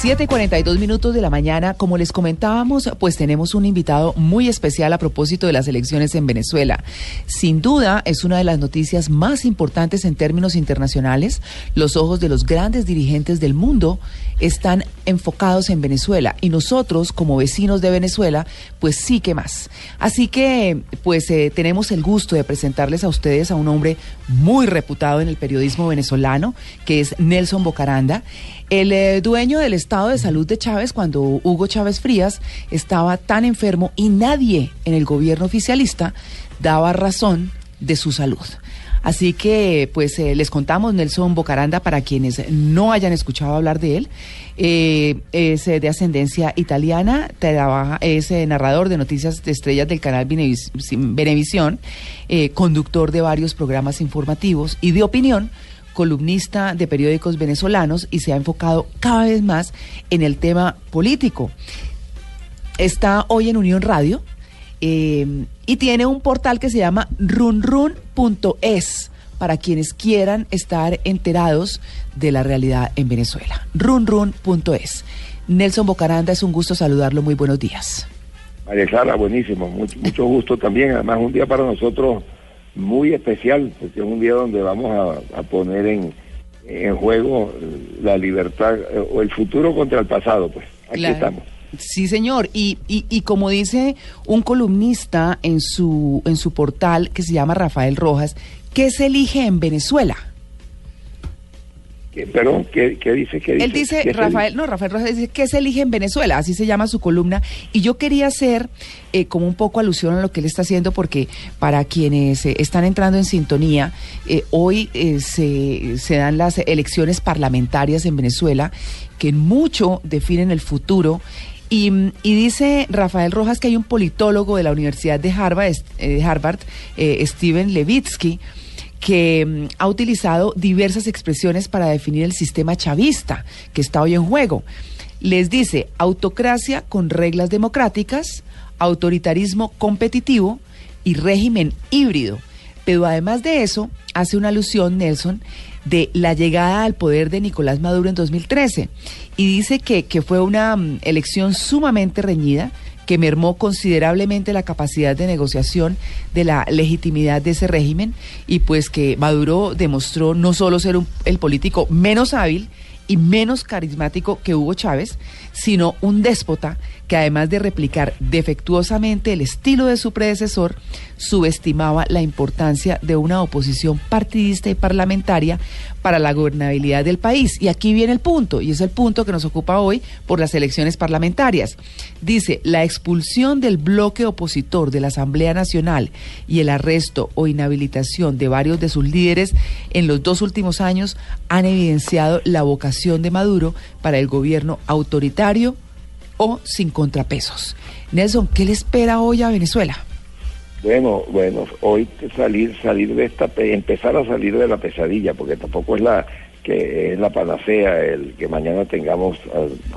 7 y 42 minutos de la mañana. Como les comentábamos, pues tenemos un invitado muy especial a propósito de las elecciones en Venezuela. Sin duda, es una de las noticias más importantes en términos internacionales. Los ojos de los grandes dirigentes del mundo están enfocados en Venezuela y nosotros, como vecinos de Venezuela, pues sí que más. Así que, pues eh, tenemos el gusto de presentarles a ustedes a un hombre muy reputado en el periodismo venezolano, que es Nelson Bocaranda. El eh, dueño del estado de salud de Chávez, cuando Hugo Chávez Frías estaba tan enfermo y nadie en el gobierno oficialista daba razón de su salud. Así que, pues, eh, les contamos Nelson Bocaranda para quienes no hayan escuchado hablar de él. Eh, es de ascendencia italiana, trabaja, es narrador de noticias de estrellas del canal Venevisión, conductor de varios programas informativos y de opinión columnista de periódicos venezolanos y se ha enfocado cada vez más en el tema político. Está hoy en Unión Radio eh, y tiene un portal que se llama runrun.es para quienes quieran estar enterados de la realidad en Venezuela. runrun.es. Nelson Bocaranda, es un gusto saludarlo. Muy buenos días. María buenísimo. Mucho gusto también. Además, un día para nosotros muy especial, porque es un día donde vamos a, poner en, en, juego la libertad eh, o el futuro contra el pasado, pues aquí estamos. Sí, señor. Y, y, y, como dice un columnista en su, en su portal que se llama Rafael Rojas, ¿qué se elige en Venezuela? Perdón, ¿qué, dice? ¿Qué dice? Él dice, Rafael, no, Rafael Rojas dice que se elige en Venezuela, así se llama su columna. Y yo quería hacer eh, como un poco alusión a lo que él está haciendo, porque para quienes eh, están entrando en sintonía, eh, hoy se, se dan las elecciones parlamentarias en Venezuela, que mucho definen el futuro. Y, y, dice Rafael Rojas que hay un politólogo de la Universidad de Harvard, de Harvard Steven Levitsky, que mm, ha utilizado diversas expresiones para definir el sistema chavista que está hoy en juego. Les dice autocracia con reglas democráticas, autoritarismo competitivo y régimen híbrido. Pero además de eso, hace una alusión, Nelson, de la llegada al poder de Nicolás Maduro en 2013 y dice que, que fue una mm, elección sumamente reñida, que mermó considerablemente la capacidad de negociación de la legitimidad de ese régimen y pues que Maduro demostró no solo ser el político menos hábil y menos carismático que Hugo Chávez, sino un déspota que además de replicar defectuosamente el estilo de su predecesor, subestimaba la importancia de una oposición partidista y parlamentaria para la gobernabilidad del país. Y aquí viene el punto, y es el punto que nos ocupa hoy por las elecciones parlamentarias. Dice, la expulsión del bloque opositor de la Asamblea Nacional y el arresto o inhabilitación de varios de sus líderes en los dos últimos años han evidenciado la vocación de Maduro para el gobierno autoritario, o sin contrapesos. Nelson, ¿qué le espera hoy a Venezuela? Bueno, bueno, hoy salir, salir de esta, empezar a salir de la pesadilla, porque tampoco es la que es la panacea el que mañana tengamos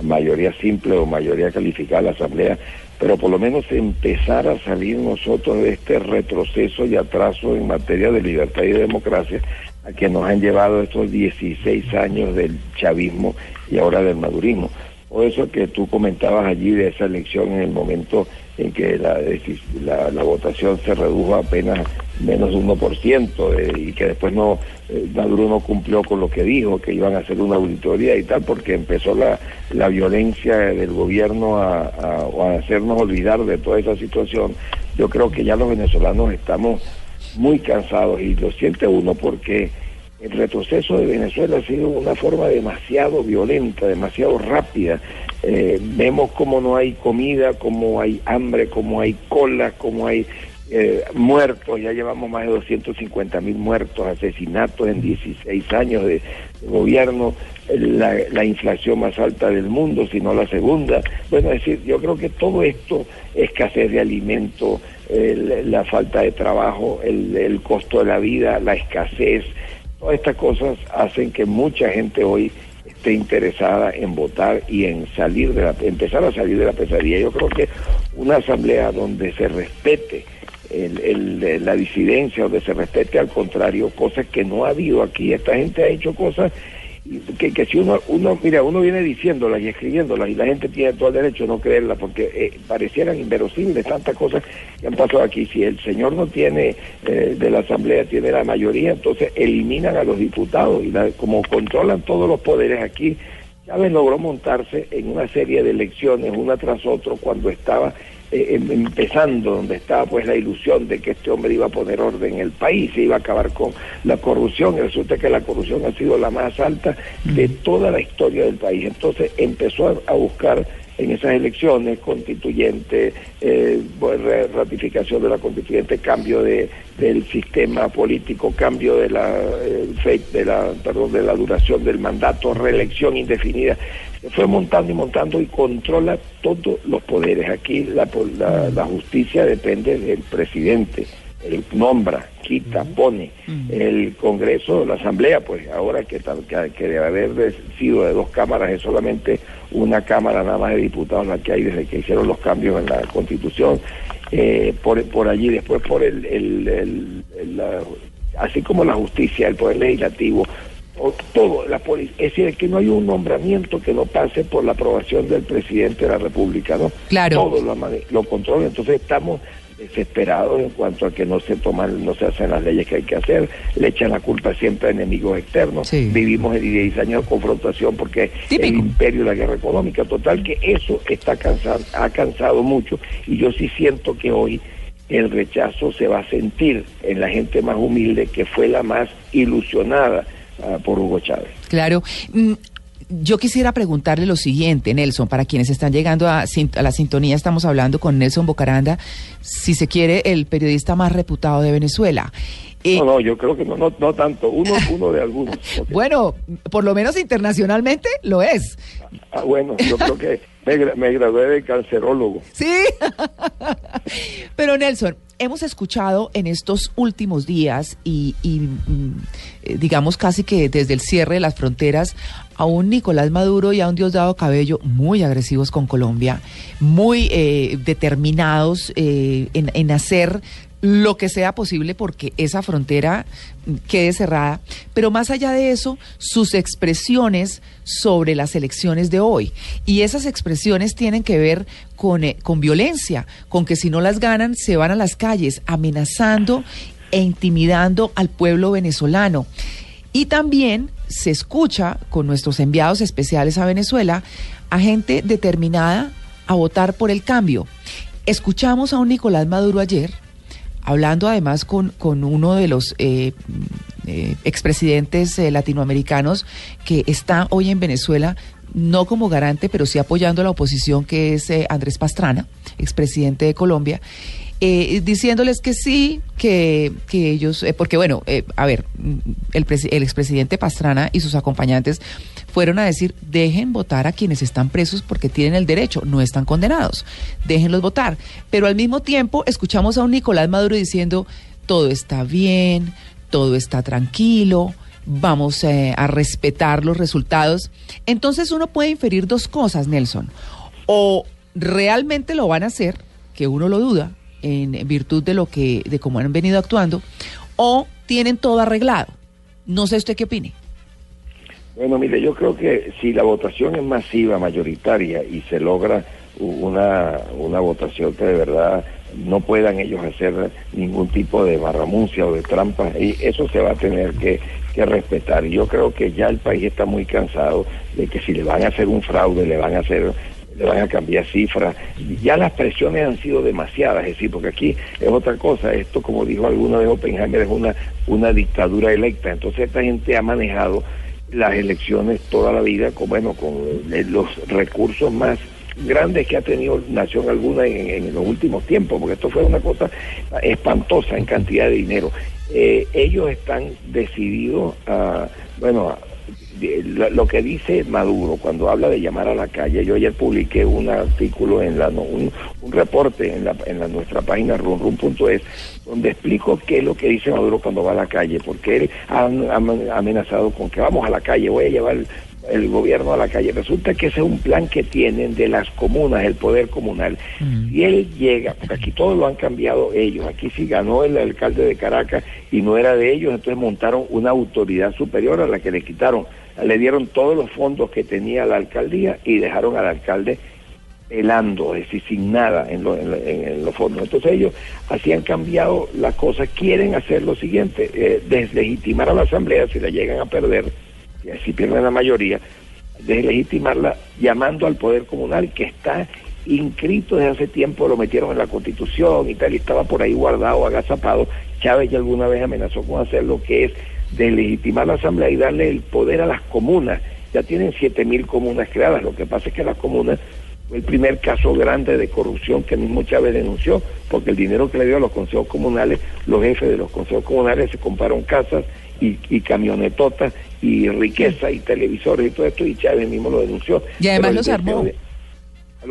mayoría simple o mayoría calificada en la asamblea, pero por lo menos empezar a salir nosotros de este retroceso y atraso en materia de libertad y democracia a que nos han llevado estos 16 años del chavismo y ahora del madurismo. O eso que tú comentabas allí de esa elección en el momento en que la, votación se redujo a apenas menos de 1% eh, y que después no eh, Maduro no cumplió con lo que dijo, que iban a hacer una auditoría y tal, porque empezó la, la violencia del gobierno a, a hacernos olvidar de toda esa situación. Yo creo que ya los venezolanos estamos muy cansados y lo siente uno porque el retroceso de Venezuela ha sido una forma demasiado violenta, demasiado rápida. Eh, vemos cómo no hay comida, cómo hay hambre, cómo hay colas, cómo hay eh, muertos, ya llevamos más de 250 mil muertos, asesinatos en 16 años de, gobierno, la, la, inflación más alta del mundo, si no la segunda. Bueno, es decir, yo creo que todo esto, escasez de alimento, la falta de trabajo, el, el costo de la vida, la escasez, Todas estas cosas hacen que mucha gente hoy esté interesada en votar y en salir de la, empezar a salir de la pesadilla. Yo creo que una asamblea donde se respete la disidencia, donde se respete al contrario, cosas que no ha habido aquí. Esta gente ha hecho cosas que, que si uno, uno, mira, uno viene diciéndolas y escribiéndolas y la gente tiene todo el derecho a no creerlas porque eh, parecieran inverosímiles tantas cosas que han pasado aquí. Si el señor no tiene eh, de la Asamblea, tiene la mayoría, entonces eliminan a los diputados y como controlan todos los poderes aquí, Chávez logró montarse en una serie de elecciones, una tras otra, cuando estaba eh, em, empezando, donde estaba pues la ilusión de que este hombre iba a poner orden en el país, se iba a acabar con la corrupción, y resulta que la corrupción ha sido la más alta de toda la historia del país. Entonces empezó a, buscar en esas elecciones constituyentes, eh, ratificación de la constituyente, cambio de, del sistema político, cambio de la, eh, de la, perdón, de la duración del mandato, reelección indefinida fue montando y montando y controla todos los poderes. Aquí la, la, justicia depende del presidente, él nombra, quita, pone. El Congreso, la Asamblea, pues ahora que, que, debe haber sido de dos cámaras, es solamente una cámara nada más de diputados la que hay desde que hicieron los cambios en la Constitución. Eh, por, por allí, después por el, el, así como la justicia, el poder legislativo, todo, la policía. Es decir, que no hay un nombramiento que no pase por la aprobación del presidente de la República, ¿no? Claro. Todo lo, lo controla. Entonces estamos desesperados en cuanto a que no se toman, no se hacen las leyes que hay que hacer, le echan la culpa siempre a enemigos externos, vivimos en 10 años de confrontación porque el imperio y la guerra económica, total que eso está cansado, ha cansado mucho y yo sí siento que hoy el rechazo se va a sentir en la gente más humilde que fue la más ilusionada Ah, por Hugo Chávez. Claro. Mm, yo quisiera preguntarle lo siguiente, Nelson, para quienes están llegando a, la sintonía, estamos hablando con Nelson Bocaranda, si se quiere, el periodista más reputado de Venezuela. Eh, no, no, yo creo que no, no, no tanto, uno, uno de algunos. Bueno, por lo menos internacionalmente lo es. Ah, bueno, yo creo que me, me gradué de cancerólogo. Sí, pero Nelson, hemos escuchado en estos últimos días y, mm, eh, digamos casi que desde el cierre de las fronteras a un Nicolás Maduro y a un Diosdado Cabello muy agresivos con Colombia, muy eh, determinados eh, en, en hacer lo que sea posible porque esa frontera quede cerrada. Pero más allá de eso, sus expresiones sobre las elecciones de hoy. Y esas expresiones tienen que ver con, eh, con violencia, con que si no las ganan se van a las calles amenazando e intimidando al pueblo venezolano. Y también se escucha con nuestros enviados especiales a Venezuela a gente determinada a votar por el cambio. Escuchamos a un Nicolás Maduro ayer hablando además con, con uno de los eh, eh, expresidentes eh, latinoamericanos que está hoy en Venezuela, no como garante, pero sí apoyando a la oposición, que es Andrés Pastrana, expresidente de Colombia. Diciéndoles que sí, que, que ellos, porque bueno, a ver, el, el expresidente Pastrana y sus acompañantes fueron a decir, dejen votar a quienes están presos porque tienen el derecho, no están condenados, déjenlos votar. Pero al mismo tiempo escuchamos a un Nicolás Maduro diciendo, todo está bien, todo está tranquilo, vamos eh, a respetar los resultados. Entonces uno puede inferir dos cosas, Nelson. O realmente lo van a hacer, que uno lo duda, en virtud de lo que, de cómo han venido actuando, o tienen todo arreglado. No sé usted qué opine. Bueno, mire, yo creo que si la votación es masiva, mayoritaria, y se logra una, una votación que de verdad no puedan ellos hacer ningún tipo de barramuncia o de trampa, y eso se va a tener que, que respetar. Yo creo que ya el país está muy cansado de que si le van a hacer un fraude, le van a hacer le van a cambiar cifras. Ya las presiones han sido demasiadas, es decir, porque aquí es otra cosa. Esto, como dijo alguno de Oppenheimer, es una, una dictadura electa. Entonces esta gente ha manejado las elecciones toda la vida, con, bueno, con eh, los recursos más grandes que ha tenido Nación alguna en, los últimos tiempos, porque esto fue una cosa espantosa en cantidad de dinero. Eh, ellos están decididos a, bueno, a, lo que dice Maduro cuando habla de llamar a la calle, yo ayer publiqué un artículo en la un, reporte en la, en la nuestra página runrun.es donde explico qué es lo que dice Maduro cuando va a la calle, porque él ha, amenazado con que vamos a la calle, voy a llevar el gobierno a la calle. Resulta que ese es un plan que tienen de las comunas, el poder comunal. Mm. Y él llega, porque aquí todo lo han cambiado ellos, aquí sí ganó el alcalde de Caracas y no era de ellos, entonces montaron una autoridad superior a la que le quitaron le dieron todos los fondos que tenía la alcaldía y dejaron al alcalde pelando, es decir, sin nada en, los fondos. Entonces ellos así han cambiado las cosas, quieren hacer lo siguiente, eh, deslegitimar a la asamblea si la llegan a perder, así pierden la mayoría, deslegitimarla llamando al poder comunal que está inscrito desde hace tiempo, lo metieron en la constitución y tal, y estaba por ahí guardado, agazapado. Chávez ya alguna vez amenazó con hacer lo que es deslegitimar la asamblea y darle el poder a las comunas. Ya tienen siete mil comunas creadas, lo que pasa es que las comunas fue el primer caso grande de corrupción que mismo Chávez denunció, porque el dinero que le dio a los consejos comunales, los jefes de los consejos comunales se compraron casas y, y camionetotas y riqueza y televisores y todo esto, y Chávez mismo lo denunció. Y además los armó.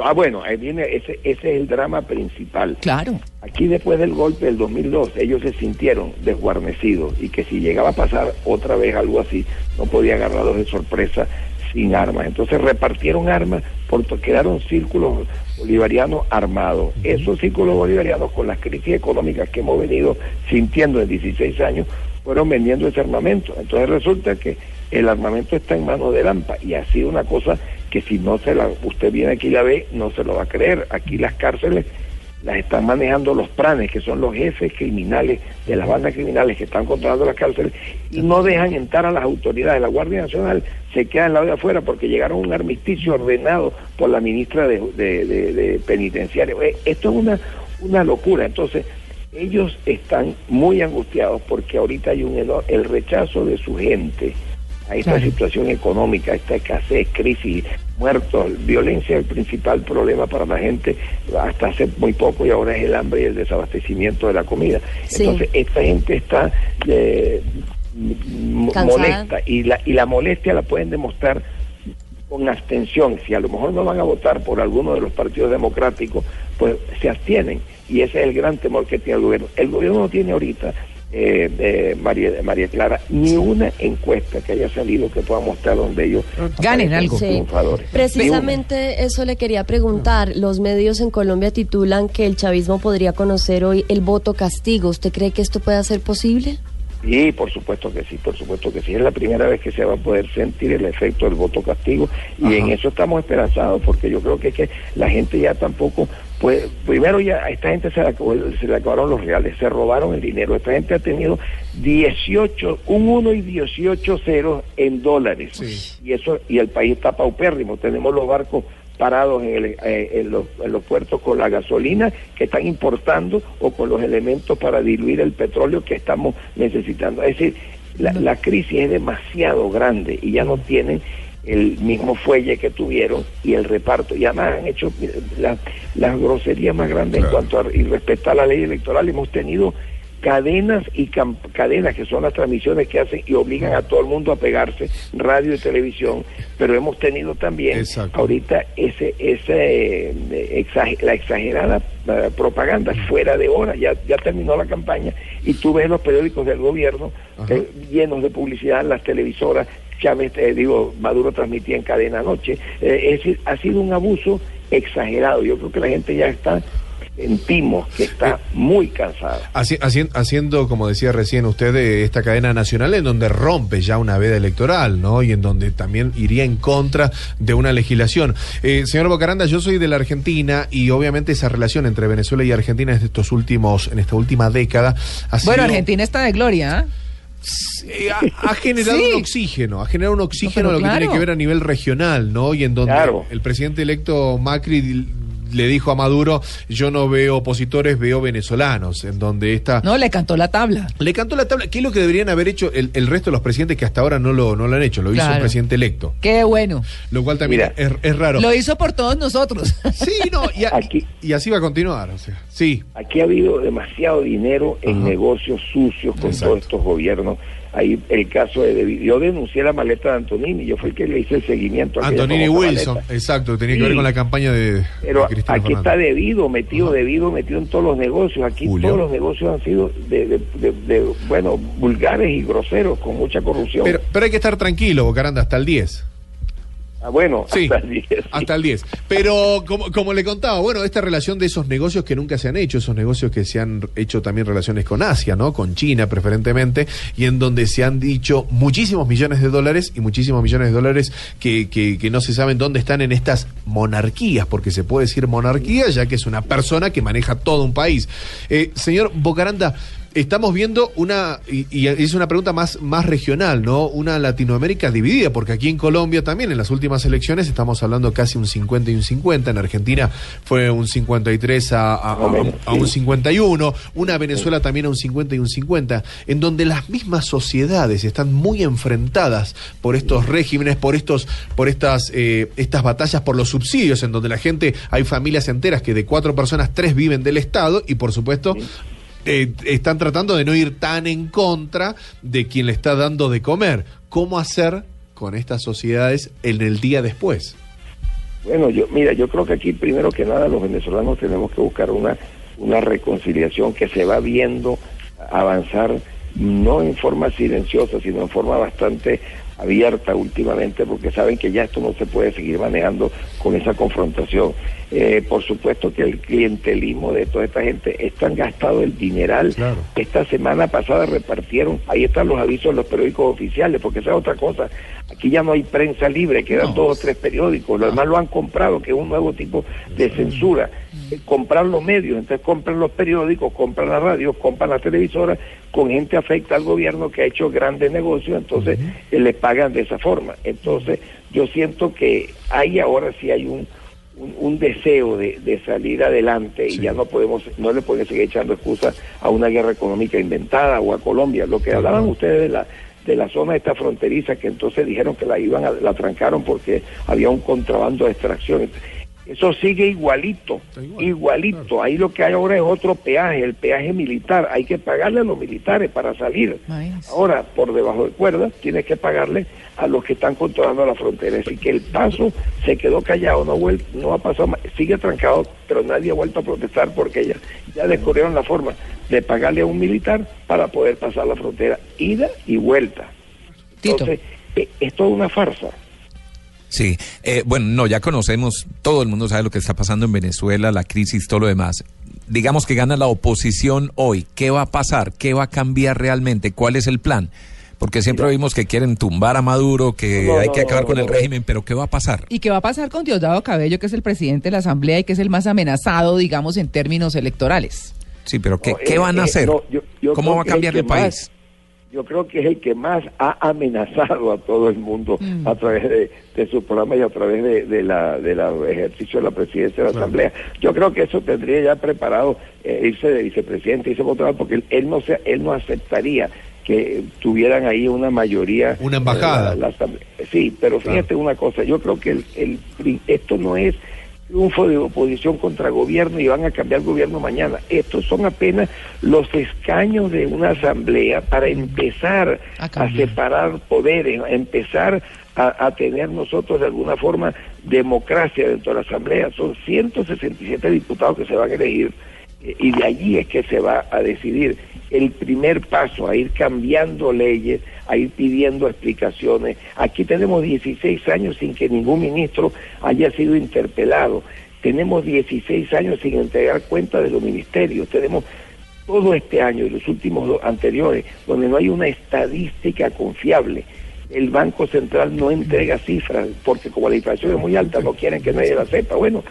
Ah, bueno, ahí viene, ese, ese es el drama principal. Claro. Aquí después del golpe del 2002, ellos se sintieron desguarnecidos y que si llegaba a pasar otra vez algo así, no podía agarrarlos de sorpresa sin armas. Entonces repartieron armas, porque quedaron círculos bolivarianos armados. Esos círculos bolivarianos, con las crisis económicas que hemos venido sintiendo en 16 años, fueron vendiendo ese armamento. Entonces resulta que el armamento está en manos de Lampa y ha sido una cosa que si no se la, usted viene aquí y la ve, no se lo va a creer. Aquí las cárceles las están manejando los pranes, que son los jefes criminales de las bandas criminales que están controlando las cárceles, y no dejan entrar a las autoridades. La Guardia Nacional se queda en lado de afuera porque llegaron a un armisticio ordenado por la ministra de, de, Penitenciario. Eh, esto es una, una locura. Entonces, ellos están muy angustiados porque ahorita hay un el rechazo de su gente a esta situación económica, a esta escasez, crisis, muertos, violencia es el principal problema para la gente hasta hace muy poco y ahora es el hambre y el desabastecimiento de la comida. Entonces esta gente está eh, molesta y la, y la molestia la pueden demostrar con abstención. Si a lo mejor no van a votar por alguno de los partidos democráticos, pues se abstienen. Y ese es el gran temor que tiene el gobierno. El gobierno no tiene ahorita eh, de María, María Clara, ni una encuesta que haya salido que pueda mostrar donde ellos ganen algo. Precisamente eso le quería preguntar. Los medios en Colombia titulan que el chavismo podría conocer hoy el voto castigo. ¿Usted cree que esto pueda ser posible? Sí, por supuesto que sí, por supuesto que sí. Es la primera vez que se va a poder sentir el efecto del voto castigo y en eso estamos esperanzados porque yo creo que, es que la gente ya tampoco pues primero ya a esta gente se le, se le acabaron los reales, se robaron el dinero. Esta gente ha tenido 18, un 1 y 18 ceros en dólares. Y eso y el país está paupérrimo. Tenemos los barcos parados en, eh, los, en, los, puertos con la gasolina que están importando o con los elementos para diluir el petróleo que estamos necesitando. Es decir, la, la crisis es demasiado grande y ya no tienen el mismo fuelle que tuvieron y el reparto. Y además han hecho las groserías más grandes en cuanto a respetar la ley electoral. Hemos tenido cadenas y cadenas que son las transmisiones que hacen y obligan a todo el mundo a pegarse, radio y televisión, pero hemos tenido también ahorita ese ese eh, la exagerada eh, propaganda fuera de hora, ya ya terminó la campaña y tú ves los periódicos del gobierno eh, llenos de publicidad, las televisoras, Chávez, digo, Maduro transmitía en cadena anoche, es decir, ha sido un abuso exagerado, yo creo que la gente ya está sentimos que está muy cansada. haciendo, como decía recién usted, esta cadena nacional en donde rompe ya una veda electoral, ¿no? Y en donde también iría en contra de una legislación. Eh, señor Bocaranda, yo soy de la Argentina y obviamente esa relación entre Venezuela y Argentina en estos últimos, en esta última década ha sido... Bueno, Argentina está de gloria, ¿eh? Ha, generado un oxígeno, ha generado un oxígeno lo que tiene que ver a nivel regional, ¿no? Y en donde el presidente electo Macri le dijo a Maduro, yo no veo opositores, veo venezolanos, en donde está... No, le cantó la tabla. Le cantó la tabla. ¿Qué es lo que deberían haber hecho el, resto de los presidentes que hasta ahora no lo, no lo han hecho? Lo hizo el presidente electo. Qué bueno. Lo cual también es, raro. Lo hizo por todos nosotros. Sí, no, y, aquí, y así va a continuar. O sea, sí. Aquí ha habido demasiado dinero en negocios sucios con todos estos gobiernos Ahí el caso de yo denuncié la maleta de Antonini, yo fui el que le hice el seguimiento. A Antonini Wilson, exacto, tenía que ver con la campaña de. Pero aquí está debido, metido, debido, metido en todos los negocios. Aquí todos los negocios han sido de, bueno, vulgares y groseros, con mucha corrupción. Pero, pero hay que estar tranquilo, Bocaranda, hasta el 10. Ah, bueno, sí, hasta el 10. Hasta el 10. Pero como, como, le contaba, bueno, esta relación de esos negocios que nunca se han hecho, esos negocios que se han hecho también relaciones con Asia, ¿no? Con China preferentemente, y en donde se han dicho muchísimos millones de dólares y muchísimos millones de dólares que, que, que no se saben dónde están en estas monarquías, porque se puede decir monarquía, ya que es una persona que maneja todo un país. Eh, señor Bocaranda, estamos viendo una, y, es una pregunta más, más regional, ¿no? Una Latinoamérica dividida, porque aquí en Colombia también en las últimas elecciones estamos hablando casi un 50 y un 50, en Argentina fue un 53 a, a, a, un 51, una Venezuela también a un 50 y un 50, en donde las mismas sociedades están muy enfrentadas por estos regímenes, por estos, por estas, eh, estas batallas por los subsidios, en donde la gente, hay familias enteras que de cuatro personas, tres viven del Estado, y por supuesto eh, están tratando de no ir tan en contra de quien le está dando de comer. ¿Cómo hacer con estas sociedades en el día después? Bueno, yo mira, yo creo que aquí primero que nada los venezolanos tenemos que buscar una una reconciliación que se va viendo avanzar no en forma silenciosa, sino en forma bastante abierta últimamente porque saben que ya esto no se puede seguir manejando con esa confrontación. Eh, por supuesto que el clientelismo de toda esta gente están gastado el dineral. Esta semana pasada repartieron, ahí están los avisos en los periódicos oficiales, porque esa es otra cosa. Aquí ya no hay prensa libre, quedan dos o tres periódicos, los demás lo han comprado, que es un nuevo tipo de censura. Comprar los medios, entonces compran los periódicos, compran la radio, compran la televisora, con gente afecta al gobierno que ha hecho grandes negocios, entonces eh, le pagan de esa forma. Entonces yo siento que ahí ahora sí hay un, un, deseo de, salir adelante y ya no podemos, no le pueden seguir echando excusas a una guerra económica inventada o a Colombia. Lo que hablaban ustedes de la de la zona esta fronteriza que entonces dijeron que la iban a, la trancaron porque había un contrabando de extracción. Eso sigue igualito, igualito. Ahí lo que hay ahora es otro peaje, el peaje militar. Hay que pagarle a los militares para salir. Ahora, por debajo de cuerdas, tienes que pagarle a los que están controlando la frontera. Así que el paso se quedó callado, no, no ha pasado más. Sigue trancado, pero nadie ha vuelto a protestar porque ya, ya descubrieron la forma de pagarle a un militar para poder pasar la frontera, ida y vuelta. Entonces, eh, es toda una farsa. Sí, eh, bueno, no, ya conocemos, todo el mundo sabe lo que está pasando en Venezuela, la crisis, todo lo demás. Digamos que gana la oposición hoy. ¿Qué va a pasar? ¿Qué va a cambiar realmente? ¿Cuál es el plan? Porque siempre vimos que quieren tumbar a Maduro, que hay que acabar con el régimen, pero ¿qué va a pasar? ¿Y qué va a pasar con Diosdado Cabello, que es el presidente de la Asamblea y que es el más amenazado, digamos, en términos electorales? Sí, pero ¿qué, ¿qué van a eh, hacer? ¿Cómo va a cambiar el país? Yo creo que es el que más ha amenazado a todo el mundo mm. a través de, su programa y a través de, la del ejercicio de la presidencia de la Asamblea. Yo creo que eso tendría ya preparado eh, irse de vicepresidente, irse votado porque él, no se, él no aceptaría que tuvieran ahí una mayoría. Una embajada. sí, pero fíjate una cosa, yo creo que el, esto no es triunfo de oposición contra gobierno y van a cambiar gobierno mañana. Estos son apenas los escaños de una asamblea para empezar a, separar poderes, a empezar a, tener nosotros de alguna forma democracia dentro de la asamblea. Son 167 diputados que se van a elegir y de allí es que se va a decidir el primer paso a ir cambiando leyes, a ir pidiendo explicaciones. Aquí tenemos 16 años sin que ningún ministro haya sido interpelado. Tenemos 16 años sin entregar cuenta de los ministerios. Tenemos todo este año y los últimos anteriores donde no hay una estadística confiable el Banco Central no entrega cifras, porque como la inflación es muy alta, no quieren que nadie la sepa. Bueno,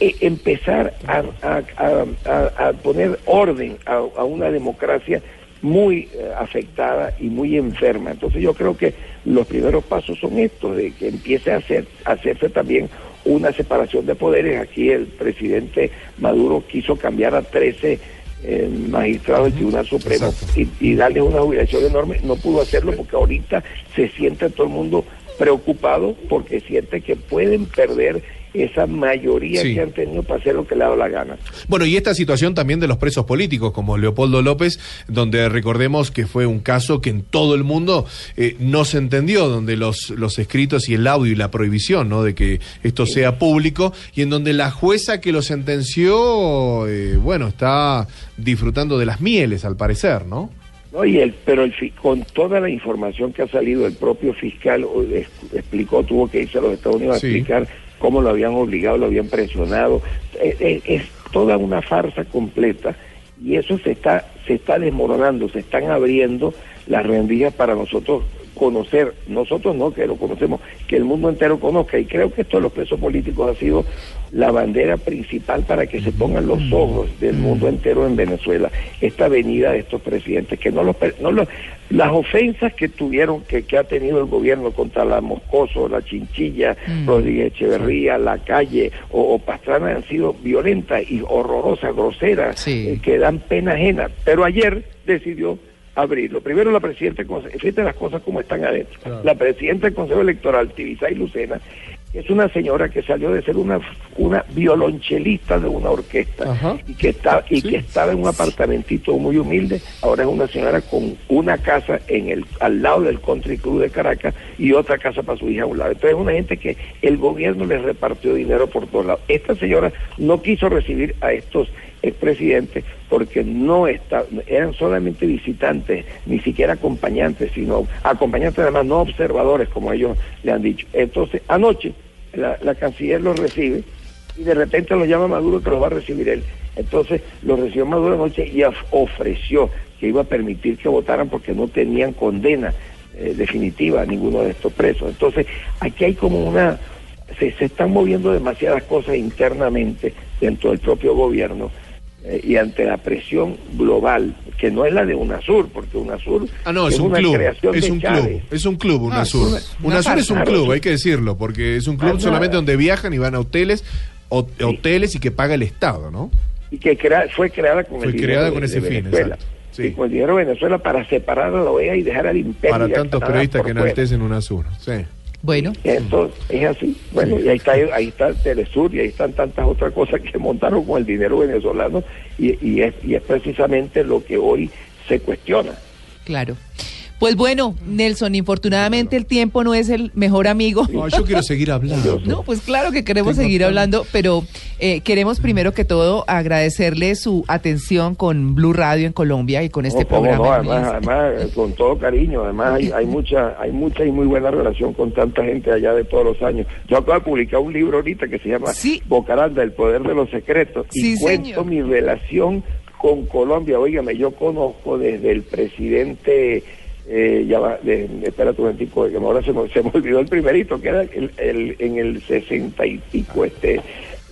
eh, empezar a, poner orden a, una democracia muy eh, afectada y muy enferma. Entonces yo creo que los primeros pasos son estos, de que empiece a, hacer, a hacerse también una separación de poderes. Aquí el presidente Maduro quiso cambiar a 13 eh, magistrado del Tribunal Supremo y, darle una jubilación enorme, no pudo hacerlo porque ahorita se siente todo el mundo preocupado porque siente que pueden perder esa mayoría que han tenido para hacer lo que le ha dado la gana. Bueno, y esta situación también de los presos políticos, como Leopoldo López, donde recordemos que fue un caso que en todo el mundo eh, no se entendió, donde los, los escritos y el audio y la prohibición ¿no? de que esto sea público, y en donde la jueza que lo sentenció, eh, bueno, está disfrutando de las mieles, al parecer, ¿no? el, pero el, con toda la información que ha salido, el propio fiscal explicó, tuvo que irse a los Estados Unidos a explicar cómo lo habían obligado, lo habían presionado. Eh, eh, es, toda una farsa completa y eso se está, se está desmoronando, se están abriendo las rendijas para nosotros conocer, nosotros no, que lo conocemos, que el mundo entero conozca. Y creo que esto de los presos políticos ha sido la bandera principal para que se pongan los ojos del mundo entero en Venezuela. Esta venida de estos presidentes, que no los, no los las ofensas que tuvieron, que, que ha tenido el gobierno contra la Moscoso, la Chinchilla, mm. Rodríguez Echeverría, la calle o, Pastrana han sido violentas y horrorosas, groseras, eh, que dan pena ajena. Pero ayer decidió abrirlo. Primero la presidenta, fíjate las cosas como están adentro. La presidenta del Consejo Electoral, Tibisay Lucena, es una señora que salió de ser una, una violonchelista de una orquesta y que está y que estaba en un apartamentito muy humilde, ahora es una señora con una casa en el al lado del Country Club de Caracas y otra casa para su hija a un lado. Entonces es una gente que el gobierno le repartió dinero por todos lados. Esta señora no quiso recibir a estos expresidentes porque no está, eran solamente visitantes, ni siquiera acompañantes, sino acompañantes además no observadores como ellos le han dicho. Entonces, anoche la, canciller los recibe y de repente lo llama Maduro que lo va a recibir él. Entonces lo recibió Maduro anoche y ofreció que iba a permitir que votaran porque no tenían condena eh, definitiva a ninguno de estos presos. Entonces aquí hay como una... Se, se están moviendo demasiadas cosas internamente dentro del propio gobierno eh, y ante la presión global, que no es la de UNASUR, porque UNASUR ah, no, es, un club, es un club, es un club UNASUR. UNASUR es un club, hay que decirlo, porque es un club solamente donde viajan y van a hoteles, hoteles y que paga el Estado, ¿no? Y que fue creada con fue creada con ese fin, Sí. con el dinero de Venezuela para separar a la OEA y dejar al imperio. Para tantos periodistas que enaltecen UNASUR, sí. Bueno. Esto es así. Bueno, y ahí está, ahí está Telesur y ahí están tantas otras cosas que montaron con el dinero venezolano y, y, es, y es precisamente lo que hoy se cuestiona. Claro. Pues bueno, Nelson, infortunadamente el tiempo no es el mejor amigo. No, yo quiero seguir hablando. No, pues claro que queremos seguir hablando, pero eh, queremos primero que todo agradecerle su atención con Blue Radio en Colombia y con este programa. además, eh, con todo cariño, además hay, hay, mucha, hay mucha y muy buena relación con tanta gente allá de todos los años. Yo acabo de publicar un libro ahorita que se llama Bocaranda, el poder de los secretos, y cuento mi relación con Colombia. Óigame, yo conozco desde el presidente eh, ya va, de, espera tu momentico, que ahora se me, se me olvidó el primerito, que era el, el, en el sesenta y pico, este,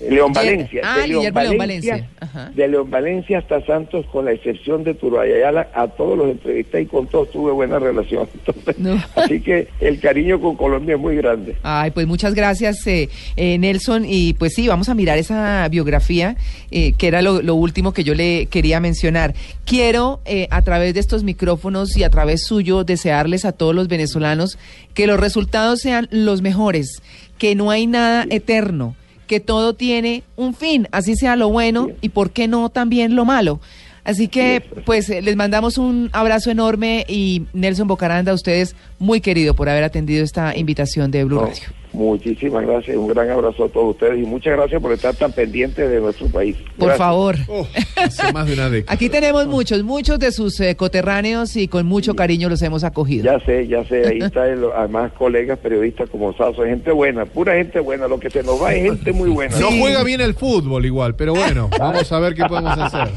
León Valencia. Ah, de León Valencia, De León Valencia hasta Santos, con la excepción de Turbayayala, a todos los entrevistas y con todos tuve buena relación. Así que el cariño con Colombia es muy grande. Ay, pues muchas gracias, eh, eh, Nelson. Y pues sí, vamos a mirar esa biografía, eh, que era lo, lo, último que yo le quería mencionar. Quiero, a través de estos micrófonos y a través suyo, desearles a todos los venezolanos que los resultados sean los mejores, que no hay nada eterno que todo tiene un fin, así sea lo bueno y por qué no también lo malo. Así que, pues, les mandamos un abrazo enorme y Nelson Bocaranda, a ustedes muy querido por haber atendido esta invitación de Blue Radio. Muchísimas gracias, un gran abrazo a todos ustedes y muchas gracias por estar tan pendientes de nuestro país. Por favor. Oh, hace más de una década. Aquí tenemos muchos, muchos de sus eh, coterráneos y con mucho cariño los hemos acogido. Ya sé, ya sé, ahí está además colegas periodistas como Sasso, gente buena, pura gente buena, lo que se nos va es gente muy buena. No juega bien el fútbol igual, pero bueno, vamos a ver qué podemos hacer.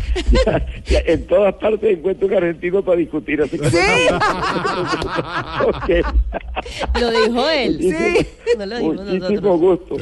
en todas partes encuentro un argentino para discutir, así que... ¿Sí? Lo dijo él. Sí. Muchísimo gusto.